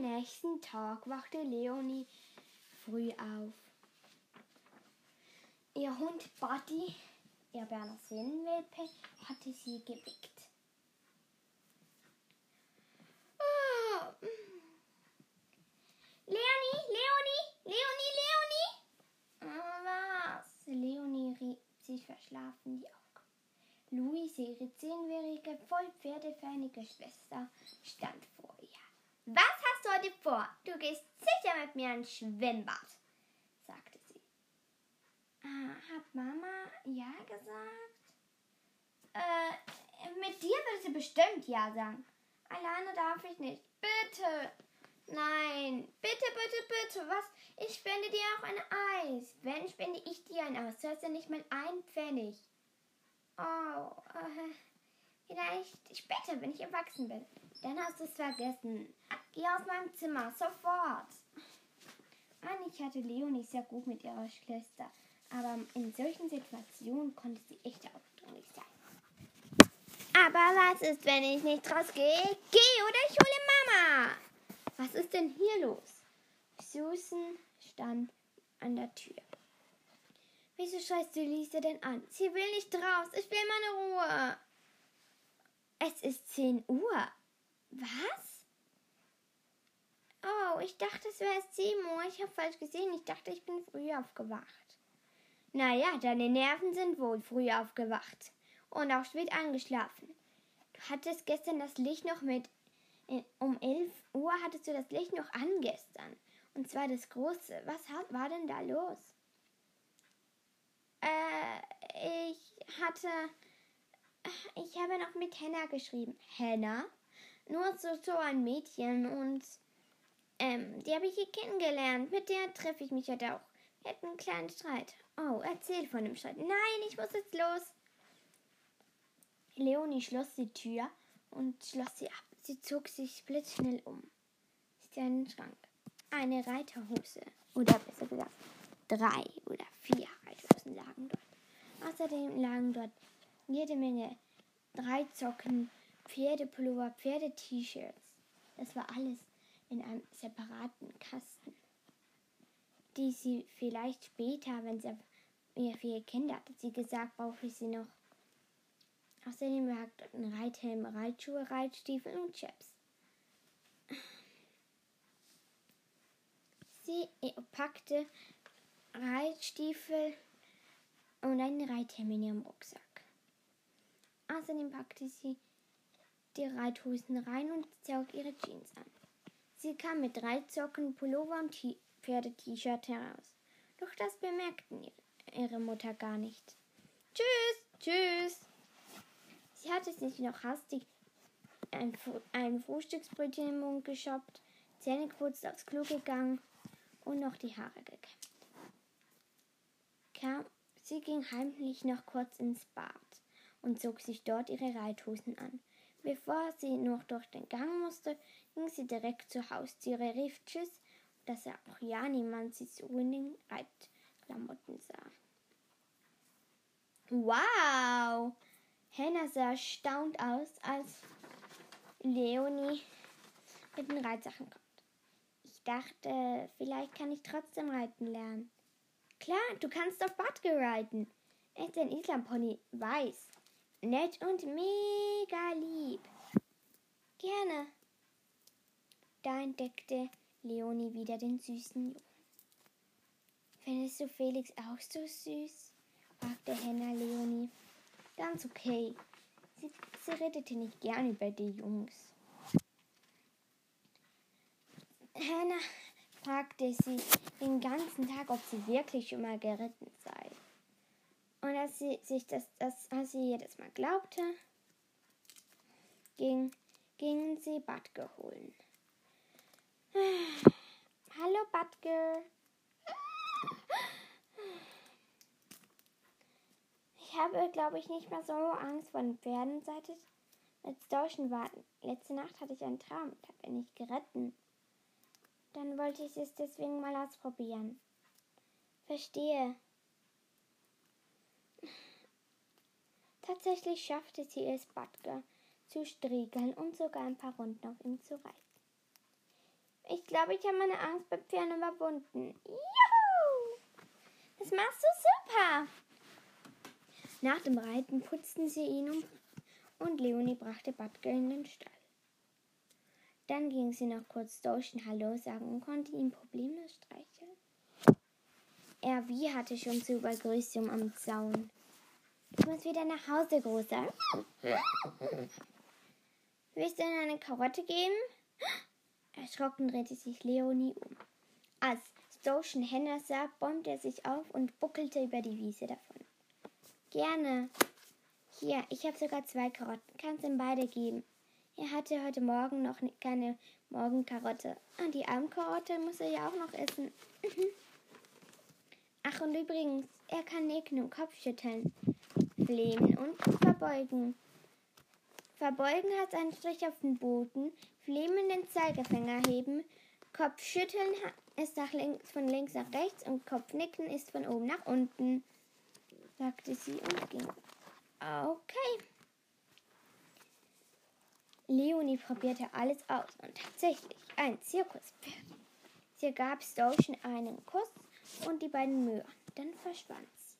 Tag wachte Leonie früh auf. Ihr Hund Buddy, ihr Berner Sennenwelpe, hatte sie geweckt. Ah. Leonie, Leonie, Leonie, Leonie! Ah, Was? Leonie rieb sich verschlafen die Augen. Luise, ihre zehnjährige, voll pferdefeinige Schwester, stand vor. Was hast du heute vor? Du gehst sicher mit mir ins Schwimmbad, sagte sie. Ah, hat Mama ja gesagt? Äh, mit dir wird sie bestimmt ja sagen. Alleine darf ich nicht. Bitte. Nein, bitte, bitte, bitte. Was? Ich spende dir auch ein Eis. Wenn spende ich dir ein Eis, du hast ja nicht mal einen Pfennig. Oh, äh, vielleicht später, wenn ich erwachsen bin. Dann hast du es vergessen. Geh aus meinem Zimmer, sofort. Eigentlich hatte Leonie sehr gut mit ihrer Schwester, aber in solchen Situationen konnte sie echt aufdringlich sein. Aber was ist, wenn ich nicht rausgehe? Geh oder ich hole Mama. Was ist denn hier los? Susan stand an der Tür. Wieso schreist du Lisa denn an? Sie will nicht raus. Ich will meine Ruhe. Es ist 10 Uhr. Was? Oh, ich dachte, es wäre erst 7 Uhr. Ich habe falsch gesehen. Ich dachte, ich bin früh aufgewacht. Naja, deine Nerven sind wohl früh aufgewacht und auch spät eingeschlafen. Du hattest gestern das Licht noch mit. Um 11 Uhr hattest du das Licht noch an gestern. Und zwar das große. Was war denn da los? Äh, ich hatte. Ich habe noch mit Henna geschrieben. Henna? Nur so, so ein Mädchen und. Ähm, die habe ich hier kennengelernt. Mit der treffe ich mich heute auch. Wir hatten einen kleinen Streit. Oh, erzähl von dem Streit. Nein, ich muss jetzt los. Leonie schloss die Tür und schloss sie ab. Sie zog sich blitzschnell um. Sie in den Schrank. Eine Reiterhose. Oder besser gesagt, drei oder vier Reiterhosen lagen dort. Außerdem lagen dort jede Menge Dreizocken, Pferdepullover, Pferde-T-Shirts. Das war alles in einem separaten Kasten, die sie vielleicht später, wenn sie ihr vier Kinder hat, sie gesagt, brauche ich sie noch. Außerdem lag ein Reithelm, Reitschuhe, Reitstiefel und Chips. Sie packte Reitstiefel und einen Reithelm in ihrem Rucksack. Außerdem packte sie die Reithosen rein und zog ihre Jeans an. Sie kam mit drei Zocken, Pullover und Pferde-T-Shirt heraus. Doch das bemerkten ihre Mutter gar nicht. Tschüss, tschüss. Sie hatte sich noch hastig ein, ein Frühstücksbrötchen im Mund geschoppt, Zähne geputzt, aufs Klo gegangen und noch die Haare gekämmt. Sie ging heimlich noch kurz ins Bad und zog sich dort ihre Reithosen an. Bevor sie noch durch den Gang musste, ging sie direkt zur Haustüre, rief Tschüss, dass er auch ja niemand sie so in den Reitklamotten sah. Wow! Hannah sah erstaunt aus, als Leonie mit den Reitsachen kommt. Ich dachte, vielleicht kann ich trotzdem reiten lernen. Klar, du kannst auf Badge reiten. Er ist ein Islampony, weiß, nett und mega lieb. Gerne. Da entdeckte Leonie wieder den süßen Jungen. Findest du Felix auch so süß? fragte Henna Leonie. Ganz okay. Sie, sie redete nicht gern über die Jungs. Hannah fragte sie den ganzen Tag, ob sie wirklich schon mal geritten sei. Und als sie sich das, das als sie jedes Mal glaubte, ging, gingen sie Badge holen. Hallo Badge. Ich habe, glaube ich, nicht mehr so Angst vor den Pferden, seit ich als Dorschen war. Letzte Nacht hatte ich einen Traum und habe ihn nicht geritten. Dann wollte ich es deswegen mal ausprobieren. Verstehe. Tatsächlich schaffte sie es, Badger zu striegeln und sogar ein paar Runden auf ihm zu reiten. Ich glaube, ich habe meine Angst beim Pferd überwunden. Juhu! Das machst du super! Nach dem Reiten putzten sie ihn um und Leonie brachte Batke in den Stall. Dann ging sie noch kurz Doschen Hallo sagen und konnte ihn problemlos streicheln. Er wie hatte schon zu Begrüßung am Zaun. Ich muss wieder nach Hause, Großer. Willst du ihnen eine Karotte geben? Erschrocken drehte sich Leonie um. Als Stoschen Henner sah, bäumte er sich auf und buckelte über die Wiese davon. Gerne. Hier, ich habe sogar zwei Karotten. Kannst ihm beide geben. Er hatte heute Morgen noch keine Morgenkarotte. Und ah, die Abendkarotte muss er ja auch noch essen. Ach, und übrigens, er kann nicken und Kopfschütteln, flehmen und verbeugen. Verbeugen hat einen Strich auf den Boden, flehmen den Zeigefinger heben, Kopfschütteln ist nach links, von links nach rechts und Kopfnicken ist von oben nach unten, sagte sie und ging. Okay. Leonie probierte alles aus und tatsächlich ein Zirkuspferd. Sie gab Stoschen einen Kuss und die beiden Möhren. Dann verschwand sie.